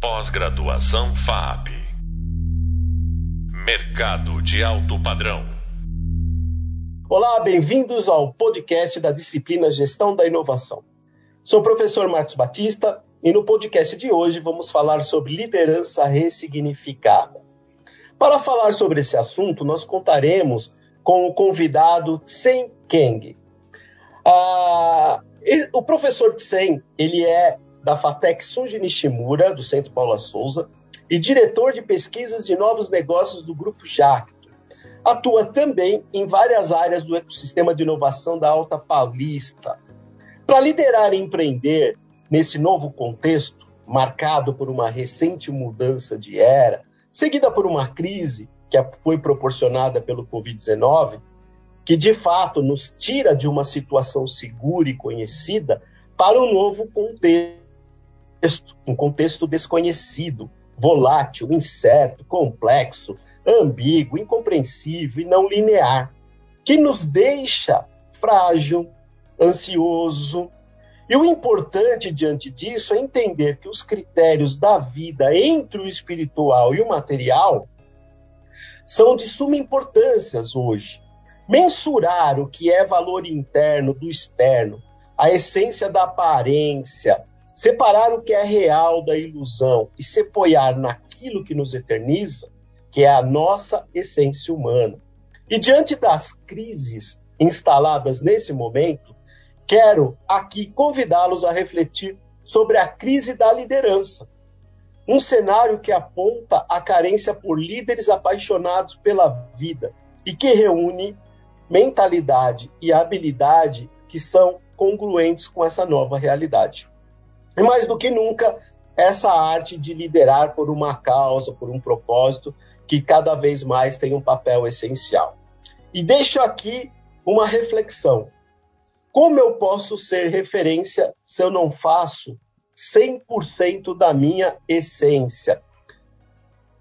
Pós-graduação FAP. Mercado de alto padrão. Olá, bem-vindos ao podcast da disciplina Gestão da Inovação. Sou o professor Marcos Batista e no podcast de hoje vamos falar sobre liderança ressignificada. Para falar sobre esse assunto, nós contaremos com o convidado Tsen Keng. Ah, o professor Tsen, ele é da FATEC Sunji Nishimura, do Centro Paula Souza, e diretor de pesquisas de novos negócios do Grupo Jacto. Atua também em várias áreas do ecossistema de inovação da Alta Paulista. Para liderar e empreender nesse novo contexto, marcado por uma recente mudança de era, seguida por uma crise que foi proporcionada pelo Covid-19, que de fato nos tira de uma situação segura e conhecida para um novo contexto, um contexto desconhecido, volátil, incerto, complexo, ambíguo, incompreensível e não linear, que nos deixa frágil, ansioso. E o importante diante disso é entender que os critérios da vida entre o espiritual e o material são de suma importância hoje mensurar o que é valor interno do externo, a essência da aparência, separar o que é real da ilusão e se apoiar naquilo que nos eterniza, que é a nossa essência humana. E diante das crises instaladas nesse momento, quero aqui convidá-los a refletir sobre a crise da liderança. Um cenário que aponta a carência por líderes apaixonados pela vida e que reúne mentalidade e habilidade que são congruentes com essa nova realidade. E mais do que nunca, essa arte de liderar por uma causa, por um propósito, que cada vez mais tem um papel essencial. E deixo aqui uma reflexão. Como eu posso ser referência se eu não faço 100% da minha essência?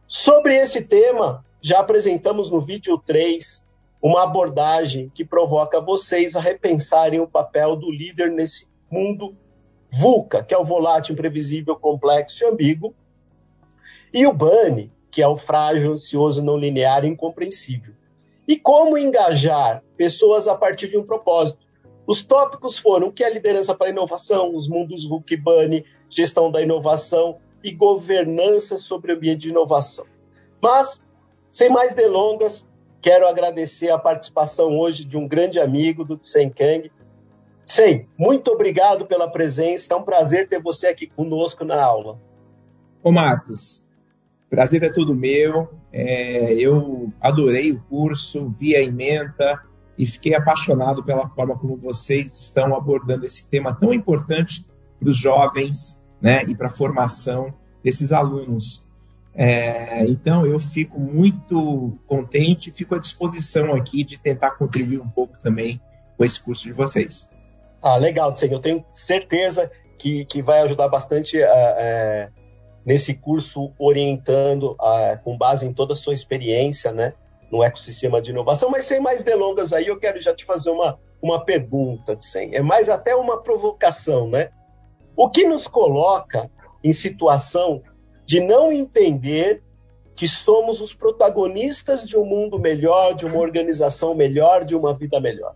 Sobre esse tema, já apresentamos no vídeo 3 uma abordagem que provoca vocês a repensarem o papel do líder nesse mundo VUCA, que é o volátil, imprevisível, complexo e ambíguo, e o BANI, que é o frágil, ansioso, não linear e incompreensível. E como engajar pessoas a partir de um propósito. Os tópicos foram o que é liderança para inovação, os mundos VUCA e BANI, gestão da inovação e governança sobre o ambiente de inovação. Mas, sem mais delongas, Quero agradecer a participação hoje de um grande amigo do Tsen Tsen, muito obrigado pela presença. É um prazer ter você aqui conosco na aula. Ô Marcos, prazer é todo meu. É, eu adorei o curso, vi a ementa e fiquei apaixonado pela forma como vocês estão abordando esse tema tão importante para os jovens né, e para a formação desses alunos. É, então eu fico muito contente, fico à disposição aqui de tentar contribuir um pouco também com esse curso de vocês. Ah, legal, Tseng. Eu tenho certeza que, que vai ajudar bastante é, nesse curso, orientando com base em toda a sua experiência, né, no ecossistema de inovação. Mas sem mais delongas aí, eu quero já te fazer uma, uma pergunta, Tseng. É mais até uma provocação, né? O que nos coloca em situação de não entender que somos os protagonistas de um mundo melhor, de uma organização melhor, de uma vida melhor?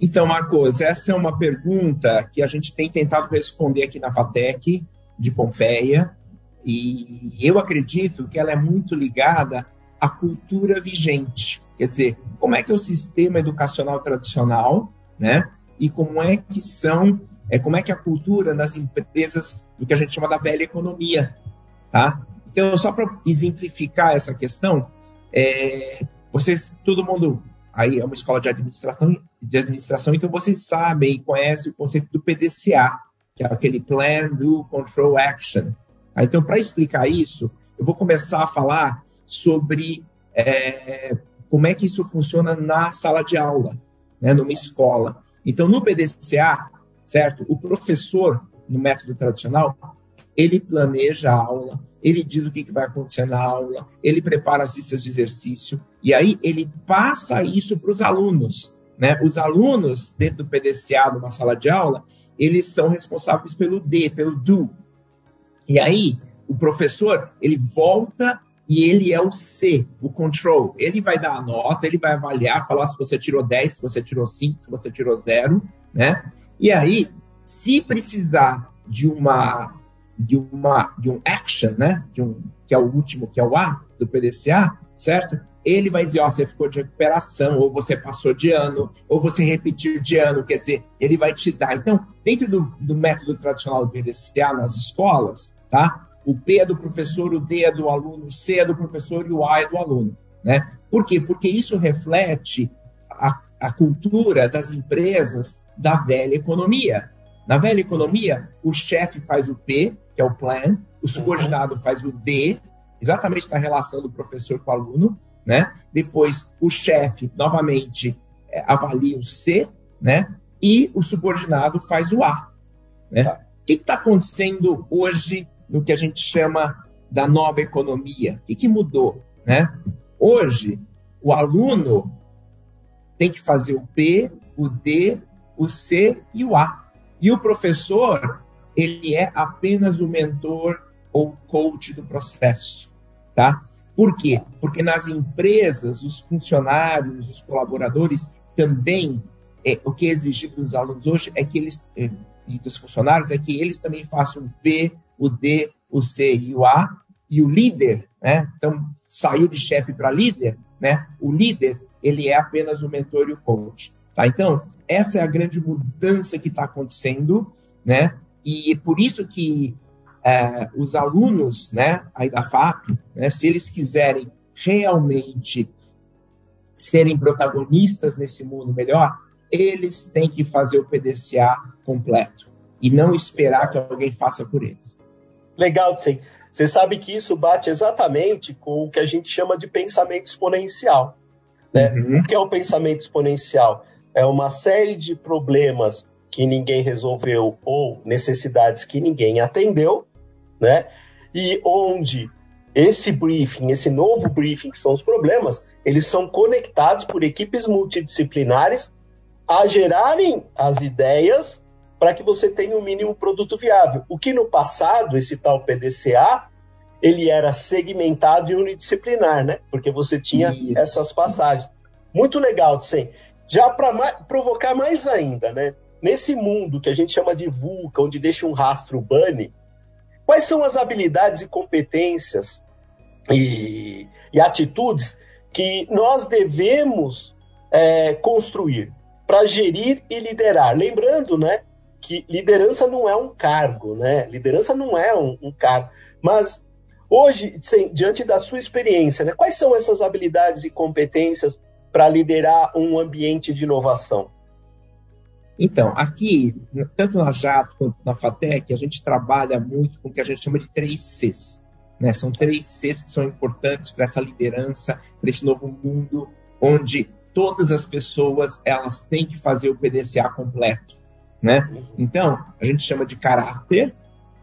Então, Marcos, essa é uma pergunta que a gente tem tentado responder aqui na FATEC de Pompeia, e eu acredito que ela é muito ligada à cultura vigente. Quer dizer, como é que é o sistema educacional tradicional, né? E como é que são é como é que a cultura nas empresas do que a gente chama da velha economia, tá? Então, só para exemplificar essa questão, é, vocês, todo mundo aí é uma escola de administração, de administração, então vocês sabem e conhecem o conceito do PDCA, que é aquele Plan, Do, Control, Action. Tá? Então, para explicar isso, eu vou começar a falar sobre é, como é que isso funciona na sala de aula, né, numa escola. Então, no PDCA, certo? O professor, no método tradicional, ele planeja a aula, ele diz o que vai acontecer na aula, ele prepara as listas de exercício, e aí ele passa isso para os alunos. Né? Os alunos, dentro do PDCA, numa sala de aula, eles são responsáveis pelo D, pelo do. E aí, o professor, ele volta e ele é o C, o control. Ele vai dar a nota, ele vai avaliar, falar se você tirou 10, se você tirou 5, se você tirou 0, né? E aí, se precisar de uma de uma de um action, né? De um que é o último, que é o A do PDCA, certo? Ele vai dizer, ó, você ficou de recuperação, ou você passou de ano, ou você repetiu de ano, quer dizer, ele vai te dar. Então, dentro do, do método tradicional do PDCA nas escolas, tá? O P é do professor, o D é do aluno, o C é do professor e o A é do aluno, né? Por quê? Porque isso reflete a, a cultura das empresas da velha economia. Na velha economia, o chefe faz o P, que é o plan, o subordinado faz o D, exatamente na relação do professor com o aluno, né? Depois, o chefe, novamente, é, avalia o C, né? E o subordinado faz o A. Né? Tá. O que está acontecendo hoje no que a gente chama da nova economia? O que, que mudou? Né? Hoje, o aluno tem que fazer o P, o D, o C e o A. E o professor, ele é apenas o mentor ou coach do processo, tá? Por quê? Porque nas empresas, os funcionários, os colaboradores também, é, o que é exigido dos alunos hoje é que eles, é, e dos funcionários, é que eles também façam o B, o D, o C e o A, e o líder, né? Então, saiu de chefe para líder, né? O líder, ele é apenas o mentor e o coach, tá? Então, essa é a grande mudança que está acontecendo, né? E por isso que é, os alunos né, aí da FAP, né, se eles quiserem realmente serem protagonistas nesse mundo melhor, eles têm que fazer o PDCA completo e não esperar que alguém faça por eles. Legal, sim. Você sabe que isso bate exatamente com o que a gente chama de pensamento exponencial. Né? Uhum. O que é o pensamento exponencial? É uma série de problemas que ninguém resolveu ou necessidades que ninguém atendeu né? E onde esse briefing, esse novo briefing, que são os problemas, eles são conectados por equipes multidisciplinares a gerarem as ideias para que você tenha o um mínimo produto viável. O que no passado, esse tal PDCA, ele era segmentado e unidisciplinar, né? Porque você tinha Isso. essas passagens. Muito legal, sim. Já para provocar mais ainda, né? Nesse mundo que a gente chama de VUCA, onde deixa um rastro bunny, Quais são as habilidades e competências e, e atitudes que nós devemos é, construir para gerir e liderar? Lembrando, né, que liderança não é um cargo, né? Liderança não é um, um cargo, mas hoje, sem, diante da sua experiência, né, quais são essas habilidades e competências para liderar um ambiente de inovação? Então, aqui, tanto na Jato quanto na FATEC, a gente trabalha muito com o que a gente chama de três Cs. Né? São três Cs que são importantes para essa liderança, para esse novo mundo, onde todas as pessoas elas têm que fazer o PDCA completo. Né? Então, a gente chama de caráter,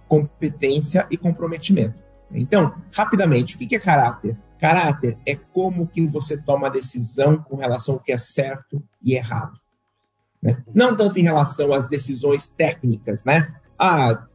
competência e comprometimento. Então, rapidamente, o que é caráter? Caráter é como que você toma a decisão com relação ao que é certo e errado. Né? Não tanto em relação às decisões técnicas, né? Ah,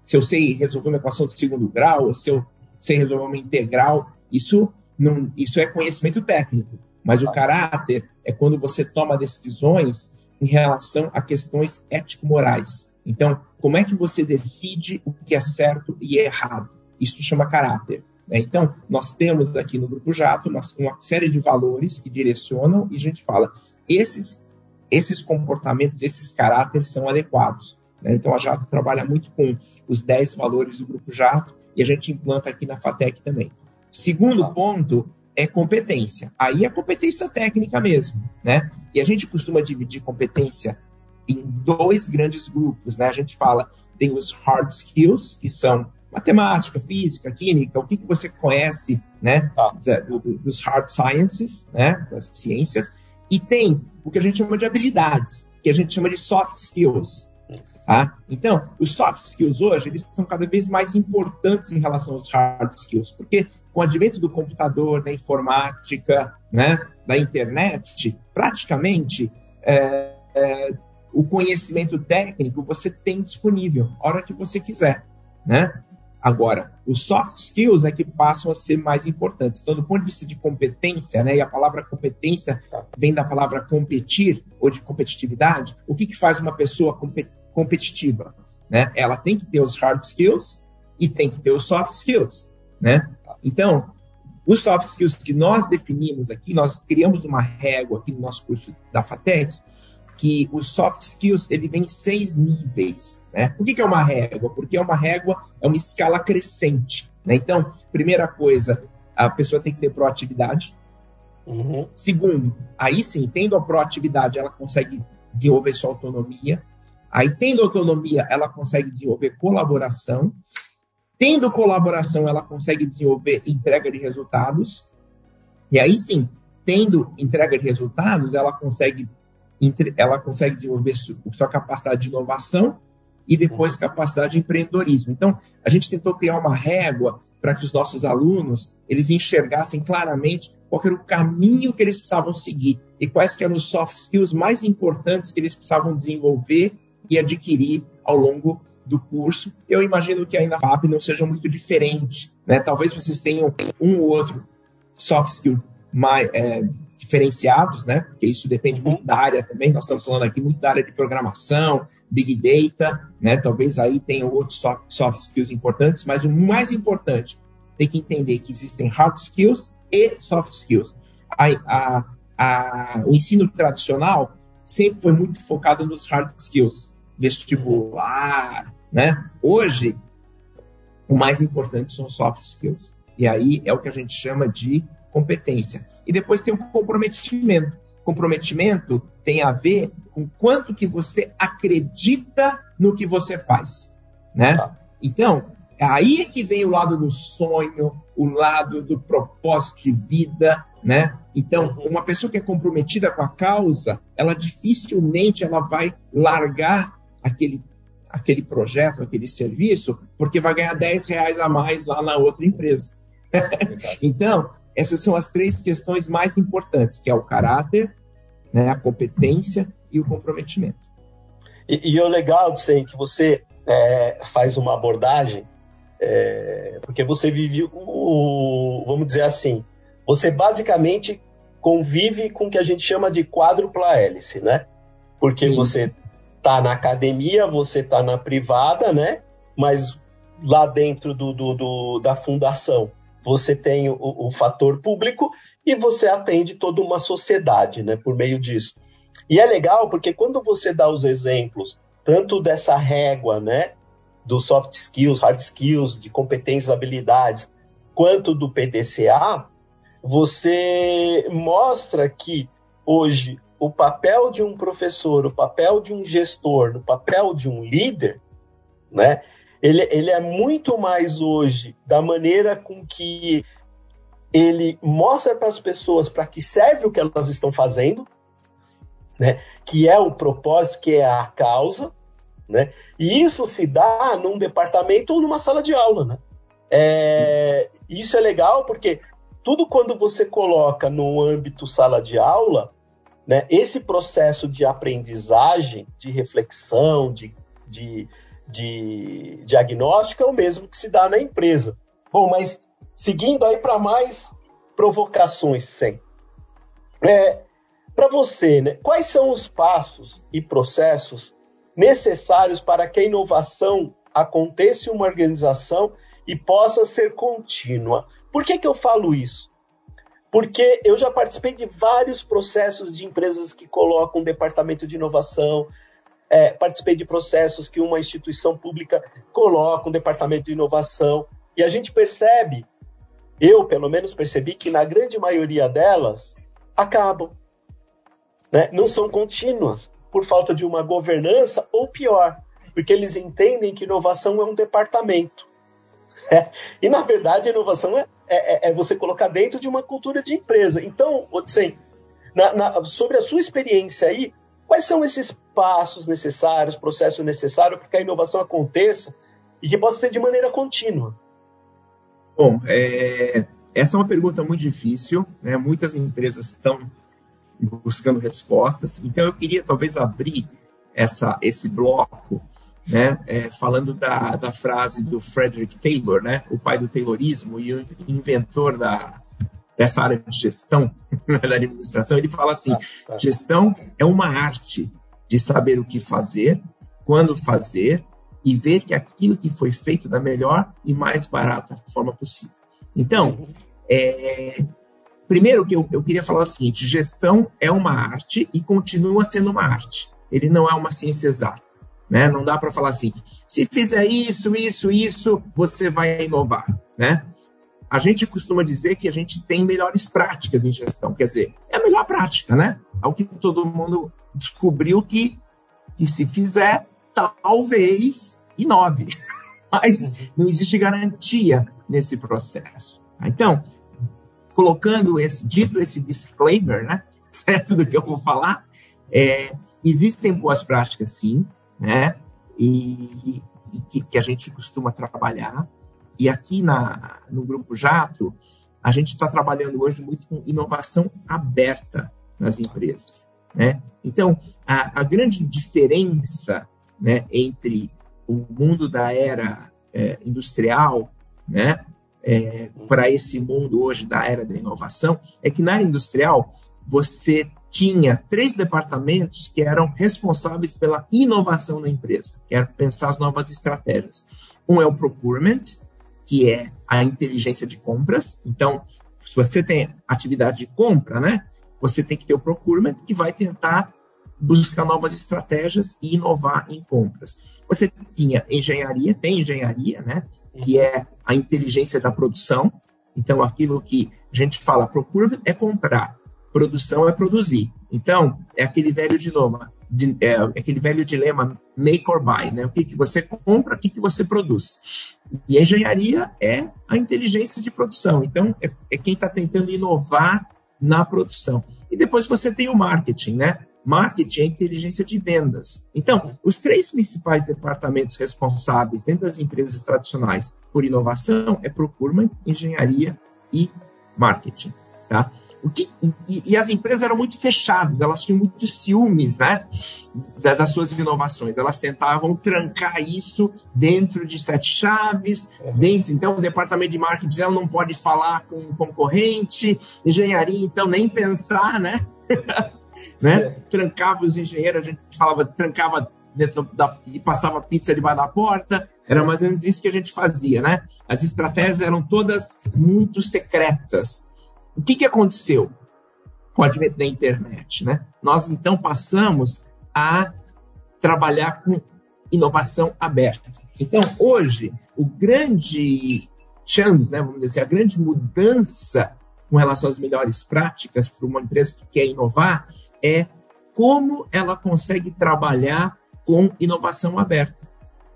se eu sei resolver uma equação de segundo grau, se eu sei resolver uma integral, isso, não, isso é conhecimento técnico. Mas o caráter é quando você toma decisões em relação a questões ético-morais. Então, como é que você decide o que é certo e errado? Isso chama caráter. Né? Então, nós temos aqui no Grupo Jato uma, uma série de valores que direcionam e a gente fala, esses esses comportamentos, esses caráteres são adequados. Né? Então, a Jato trabalha muito com os 10 valores do Grupo Jato e a gente implanta aqui na FATEC também. Segundo ponto é competência. Aí é competência técnica mesmo, né? E a gente costuma dividir competência em dois grandes grupos, né? A gente fala, tem os hard skills, que são matemática, física, química, o que, que você conhece, né? Ah. dos hard sciences, né? Das ciências. E tem o que a gente chama de habilidades, que a gente chama de soft skills. Tá? Então, os soft skills hoje, eles são cada vez mais importantes em relação aos hard skills, porque com o advento do computador, da informática, né, da internet, praticamente é, é, o conhecimento técnico você tem disponível, a hora que você quiser. Né? Agora, os soft skills é que passam a ser mais importantes. Então, do ponto de vista de competência, né, e a palavra competência vem da palavra competir ou de competitividade, o que, que faz uma pessoa competitiva? Né? Ela tem que ter os hard skills e tem que ter os soft skills. Né? Então, os soft skills que nós definimos aqui, nós criamos uma régua aqui no nosso curso da FATEC, que os soft skills ele vem em seis níveis. Né? Por que, que é uma régua? Porque é uma régua, é uma escala crescente. Né? Então, primeira coisa, a pessoa tem que ter proatividade. Uhum. Segundo, aí sim, tendo a proatividade, ela consegue desenvolver sua autonomia. Aí, tendo autonomia, ela consegue desenvolver colaboração. Tendo colaboração, ela consegue desenvolver entrega de resultados. E aí sim, tendo entrega de resultados, ela consegue ela consegue desenvolver sua capacidade de inovação e depois uhum. capacidade de empreendedorismo. Então, a gente tentou criar uma régua para que os nossos alunos eles enxergassem claramente qual era o caminho que eles precisavam seguir e quais eram os soft skills mais importantes que eles precisavam desenvolver e adquirir ao longo do curso. Eu imagino que aí na FAP não seja muito diferente. Né? Talvez vocês tenham um ou outro soft skill mais, é, diferenciados, né? Porque isso depende muito da área também. Nós estamos falando aqui muito da área de programação, big data, né? Talvez aí tenha outros soft skills importantes, mas o mais importante tem que entender que existem hard skills e soft skills. A, a, a, o ensino tradicional sempre foi muito focado nos hard skills, vestibular, né? Hoje, o mais importante são soft skills. E aí é o que a gente chama de competência. E depois tem o comprometimento. Comprometimento tem a ver com quanto que você acredita no que você faz, né? Tá. Então, aí é que vem o lado do sonho, o lado do propósito de vida, né? Então, uhum. uma pessoa que é comprometida com a causa, ela dificilmente ela vai largar aquele aquele projeto, aquele serviço, porque vai ganhar 10 reais a mais lá na outra empresa. então, essas são as três questões mais importantes, que é o caráter, né, a competência e o comprometimento. E, e o legal, Sen, que você é, faz uma abordagem, é, porque você vive o, vamos dizer assim, você basicamente convive com o que a gente chama de quádrupla hélice, né? Porque Sim. você tá na academia, você tá na privada, né? Mas lá dentro do, do, do da fundação você tem o, o fator público e você atende toda uma sociedade né, por meio disso. E é legal porque quando você dá os exemplos, tanto dessa régua, né, dos soft skills, hard skills, de competências, habilidades, quanto do PDCA, você mostra que hoje o papel de um professor, o papel de um gestor, o papel de um líder, né, ele, ele é muito mais hoje da maneira com que ele mostra para as pessoas para que serve o que elas estão fazendo, né? que é o propósito, que é a causa, né? e isso se dá num departamento ou numa sala de aula. Né? É, isso é legal porque tudo quando você coloca no âmbito sala de aula, né, esse processo de aprendizagem, de reflexão, de, de de diagnóstico é o mesmo que se dá na empresa. Bom, mas seguindo aí para mais provocações, sem. É, para você, né, quais são os passos e processos necessários para que a inovação aconteça em uma organização e possa ser contínua? Por que, que eu falo isso? Porque eu já participei de vários processos de empresas que colocam um departamento de inovação, é, participei de processos que uma instituição pública coloca, um departamento de inovação, e a gente percebe, eu pelo menos percebi, que na grande maioria delas acabam. Né? Não são contínuas, por falta de uma governança, ou pior, porque eles entendem que inovação é um departamento. É. E, na verdade, inovação é, é, é, você colocar dentro de uma cultura de empresa. Então, Odissei, na, na, sobre a sua experiência aí, Quais são esses passos necessários, processo necessário para que a inovação aconteça e que possa ser de maneira contínua? Bom, é, essa é uma pergunta muito difícil. Né? Muitas empresas estão buscando respostas. Então, eu queria talvez abrir essa, esse bloco né, é, falando da, da frase do Frederick Taylor, né, o pai do Taylorismo e o inventor da, dessa área de gestão da administração, ele fala assim: ah, tá. gestão é uma arte de saber o que fazer, quando fazer e ver que aquilo que foi feito da melhor e mais barata forma possível. Então, uhum. é, primeiro que eu, eu queria falar o seguinte: gestão é uma arte e continua sendo uma arte. Ele não é uma ciência exata. Né? Não dá para falar assim, se fizer isso, isso, isso, você vai inovar, né? A gente costuma dizer que a gente tem melhores práticas em gestão, quer dizer, é a melhor prática, né? É o que todo mundo descobriu que, que se fizer, talvez inove. Mas não existe garantia nesse processo. Então, colocando esse, dito esse disclaimer, né? Certo do que eu vou falar, é, existem boas práticas sim, né? E, e que, que, a gente costuma trabalhar. E aqui na, no Grupo Jato, a gente está trabalhando hoje muito com inovação aberta nas empresas. Né? Então, a, a grande diferença né, entre o mundo da era é, industrial né, é, para esse mundo hoje da era da inovação é que na área industrial você tinha três departamentos que eram responsáveis pela inovação na empresa, que era pensar as novas estratégias. Um é o procurement, que é a inteligência de compras. Então, se você tem atividade de compra, né, você tem que ter o procurement que vai tentar buscar novas estratégias e inovar em compras. Você tinha engenharia, tem engenharia, né, que é a inteligência da produção. Então, aquilo que a gente fala procurement é comprar, produção é produzir. Então, é aquele velho dilema, é, aquele velho dilema make or buy, né? O que, que você compra, o que, que você produz. E a engenharia é a inteligência de produção. Então, é, é quem está tentando inovar na produção. E depois você tem o marketing, né? Marketing é inteligência de vendas. Então, os três principais departamentos responsáveis dentro das empresas tradicionais por inovação é procurement, engenharia e marketing, tá? O que, e, e, as empresas eram muito fechadas, elas tinham muitos ciúmes né, das, das, suas inovações. Elas tentavam trancar isso dentro de sete chaves, dentro, então o departamento de marketing não pode falar com o concorrente, engenharia, então nem pensar, né? né? É. Trancava os engenheiros, a gente falava, trancava da, e passava pizza debaixo da porta. Era mais ou menos isso que a gente fazia, né? As estratégias eram todas muito secretas. O que, que aconteceu com o advento da internet? Né? Nós, então, passamos a trabalhar com inovação aberta. Então, hoje, o grande chance, né, vamos dizer assim, a grande mudança com relação às melhores práticas para uma empresa que quer inovar é como ela consegue trabalhar com inovação aberta,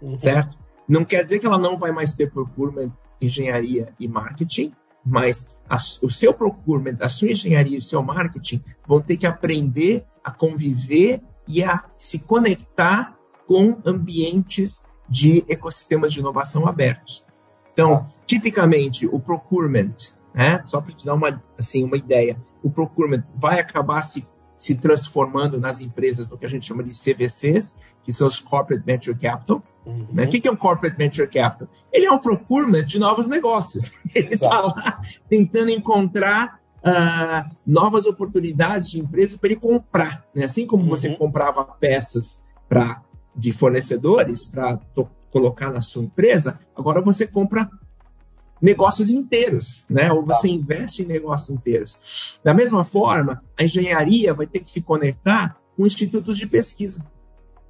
uhum. certo? Não quer dizer que ela não vai mais ter procurement, engenharia e marketing, mas a, o seu procurement, a sua engenharia o seu marketing vão ter que aprender a conviver e a se conectar com ambientes de ecossistemas de inovação abertos. Então, tipicamente, o procurement, né, só para te dar uma, assim, uma ideia, o procurement vai acabar se, se transformando nas empresas no que a gente chama de CVCs, que são os Corporate Venture Capital. Uhum. Né? O que é um Corporate Venture Capital? Ele é um procurement de novos negócios. Ele está lá tentando encontrar uh, novas oportunidades de empresa para ele comprar. Né? Assim como uhum. você comprava peças pra, de fornecedores para colocar na sua empresa, agora você compra negócios inteiros, né? Ou você investe em negócios inteiros. Da mesma forma, a engenharia vai ter que se conectar com institutos de pesquisa.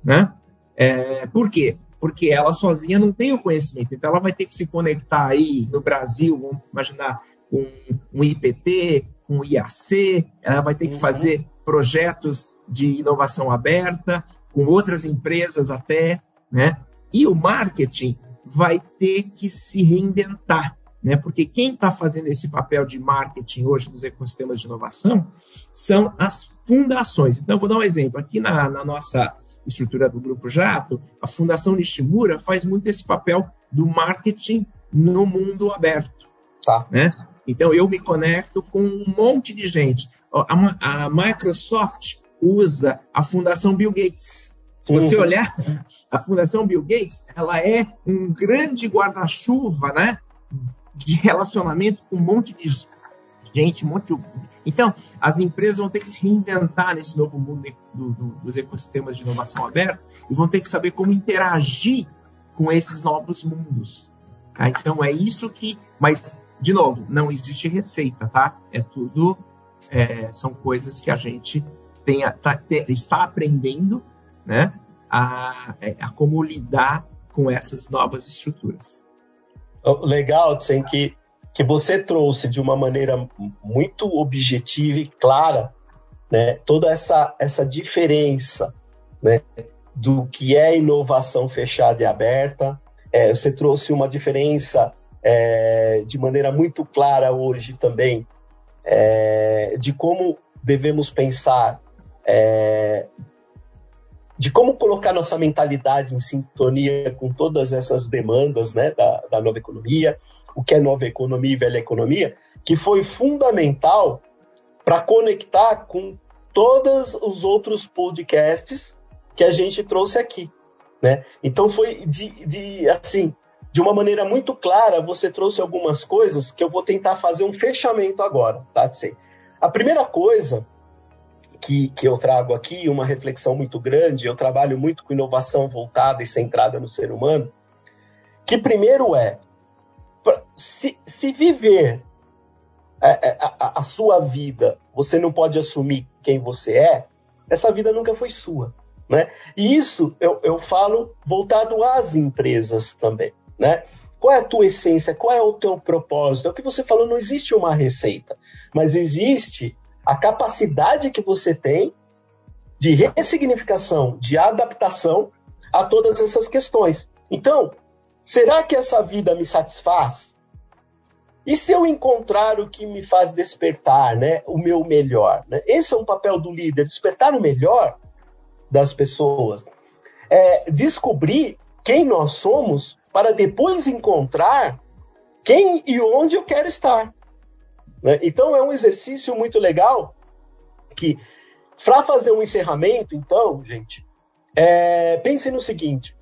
Né? É, por quê? Porque ela sozinha não tem o conhecimento, então ela vai ter que se conectar aí no Brasil, vamos imaginar, com um IPT, com um IAC, ela vai ter que uhum. fazer projetos de inovação aberta, com outras empresas até, né? E o marketing vai ter que se reinventar, né? Porque quem está fazendo esse papel de marketing hoje nos ecossistemas de inovação são as fundações. Então, vou dar um exemplo. Aqui na, na nossa estrutura do Grupo Jato, a Fundação Nishimura faz muito esse papel do marketing no mundo aberto. Tá. Né? Então, eu me conecto com um monte de gente. A, a Microsoft usa a Fundação Bill Gates. Se você uhum. olhar a Fundação Bill Gates, ela é um grande guarda-chuva, né? De relacionamento com um monte de gente, um monte de... Então, as empresas vão ter que se reinventar nesse novo mundo do, do, dos ecossistemas de inovação aberta e vão ter que saber como interagir com esses novos mundos. Tá? Então, é isso que. Mas, de novo, não existe receita, tá? É tudo. É, são coisas que a gente tem, tá, está aprendendo né, a, a como lidar com essas novas estruturas. Legal, Tsen, que, que você trouxe de uma maneira muito objetiva e clara né, toda essa, essa diferença né, do que é inovação fechada e aberta. É, você trouxe uma diferença é, de maneira muito clara hoje também é, de como devemos pensar, é, de como colocar nossa mentalidade em sintonia com todas essas demandas né, da, da nova economia, o que é nova economia e velha economia, que foi fundamental para conectar com todos os outros podcasts que a gente trouxe aqui, né? Então foi de, de assim, de uma maneira muito clara, você trouxe algumas coisas que eu vou tentar fazer um fechamento agora, tá? A primeira coisa que, que eu trago aqui, uma reflexão muito grande, eu trabalho muito com inovação voltada e centrada no ser humano, que primeiro é, se, se viver a, é, é, a, a sua vida, você não pode assumir quem você é, essa vida nunca foi sua. Né? E isso eu, eu falo voltado às empresas também. Né? Qual é a tua essência? Qual é o teu propósito? É o que você falou, não existe uma receita, mas existe a capacidade que você tem de ressignificação, de adaptação a todas essas questões. Então, será que essa vida me satisfaz? E se eu encontrar o que me faz despertar, né, o meu melhor? Né? Esse é um papel do líder, despertar o melhor das pessoas. É descobrir quem nós somos para depois encontrar quem e onde eu quero estar. Né? Então é um exercício muito legal que, para fazer um encerramento, então, gente, é, pense no seguinte: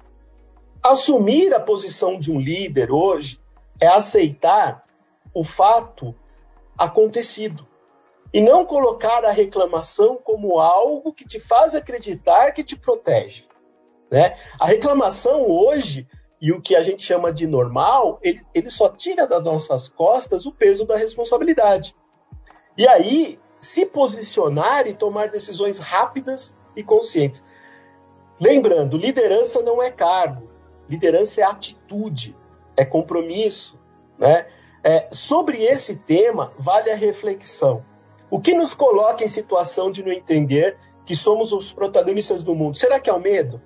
assumir a posição de um líder hoje é aceitar o fato acontecido e não colocar a reclamação como algo que te faz acreditar que te protege. Né? A reclamação hoje, e o que a gente chama de normal, ele, ele só tira das nossas costas o peso da responsabilidade. E aí, se posicionar e tomar decisões rápidas e conscientes. Lembrando, liderança não é cargo, liderança é atitude, é compromisso. Né? É, sobre esse tema, vale a reflexão. O que nos coloca em situação de não entender que somos os protagonistas do mundo? Será que é o medo?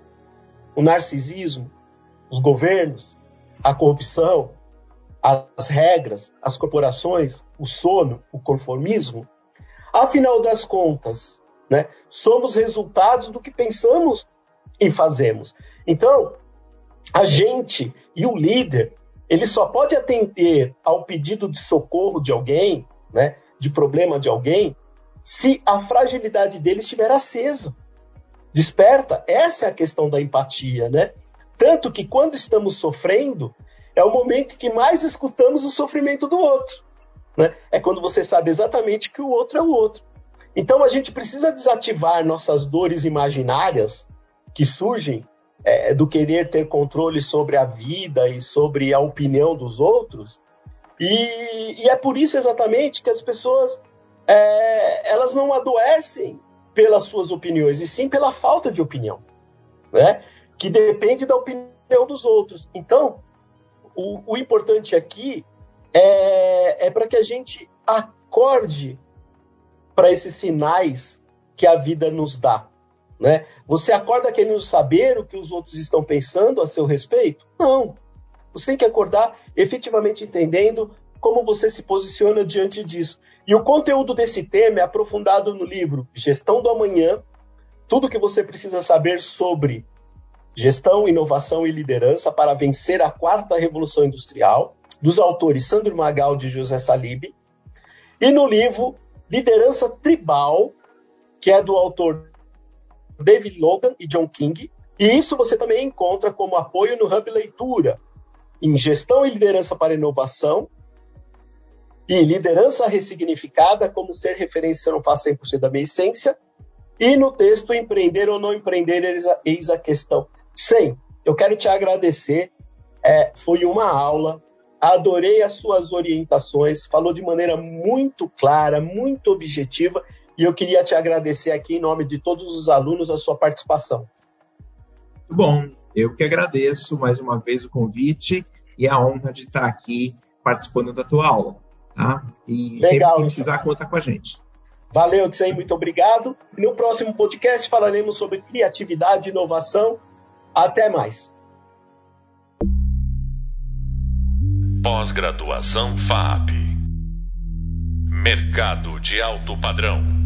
O narcisismo? Os governos? A corrupção? As regras? As corporações? O sono? O conformismo? Afinal das contas, né, somos resultados do que pensamos e fazemos. Então, a gente e o líder, ele só pode atender ao pedido de socorro de alguém, né, de problema de alguém se a fragilidade dele estiver acesa. Desperta. Essa é a questão da empatia, né? Tanto que quando estamos sofrendo, é o momento que mais escutamos o sofrimento do outro. Né? É quando você sabe exatamente que o outro é o outro. Então a gente precisa desativar nossas dores imaginárias que surgem é, do querer ter controle sobre a vida e sobre a opinião dos outros e, e é por isso exatamente que as pessoas é, elas não adoecem pelas suas opiniões, e sim pela falta de opinião, né? que depende da opinião dos outros. Então, o, o importante aqui é, é para que a gente acorde para esses sinais que a vida nos dá. Né? Você acorda querendo saber o que os outros estão pensando a seu respeito? Não. Você tem que acordar efetivamente entendendo como você se posiciona diante disso. E o conteúdo desse tema é aprofundado no livro Gestão do Amanhã, tudo que você precisa saber sobre gestão, inovação e liderança para vencer a quarta revolução industrial, dos autores Sandro Magaldi e José Salib, e no livro Liderança Tribal, que é do autor David Logan e John King, E isso você também encontra como apoio no Hub Leitura, em Gestão e Liderança para Inovação e Liderança Ressignificada, como ser referência não faço 100% da minha essência, e no texto Empreender ou Não Empreender, eis a questão. Sem, eu quero te agradecer, é, foi uma aula, adorei as suas orientações, falou de maneira muito clara, muito objetiva, e eu queria te agradecer aqui em nome de todos os alunos a sua participação. Bom, eu que agradeço mais uma vez o convite e a honra de estar aqui participando da tua aula. Tá? E Legal, sempre que precisar, então. conta com a gente. Valeu, Tsei, muito obrigado. No próximo podcast falaremos sobre criatividade e inovação. Até mais. Pós-graduação FAP. Mercado de alto padrão.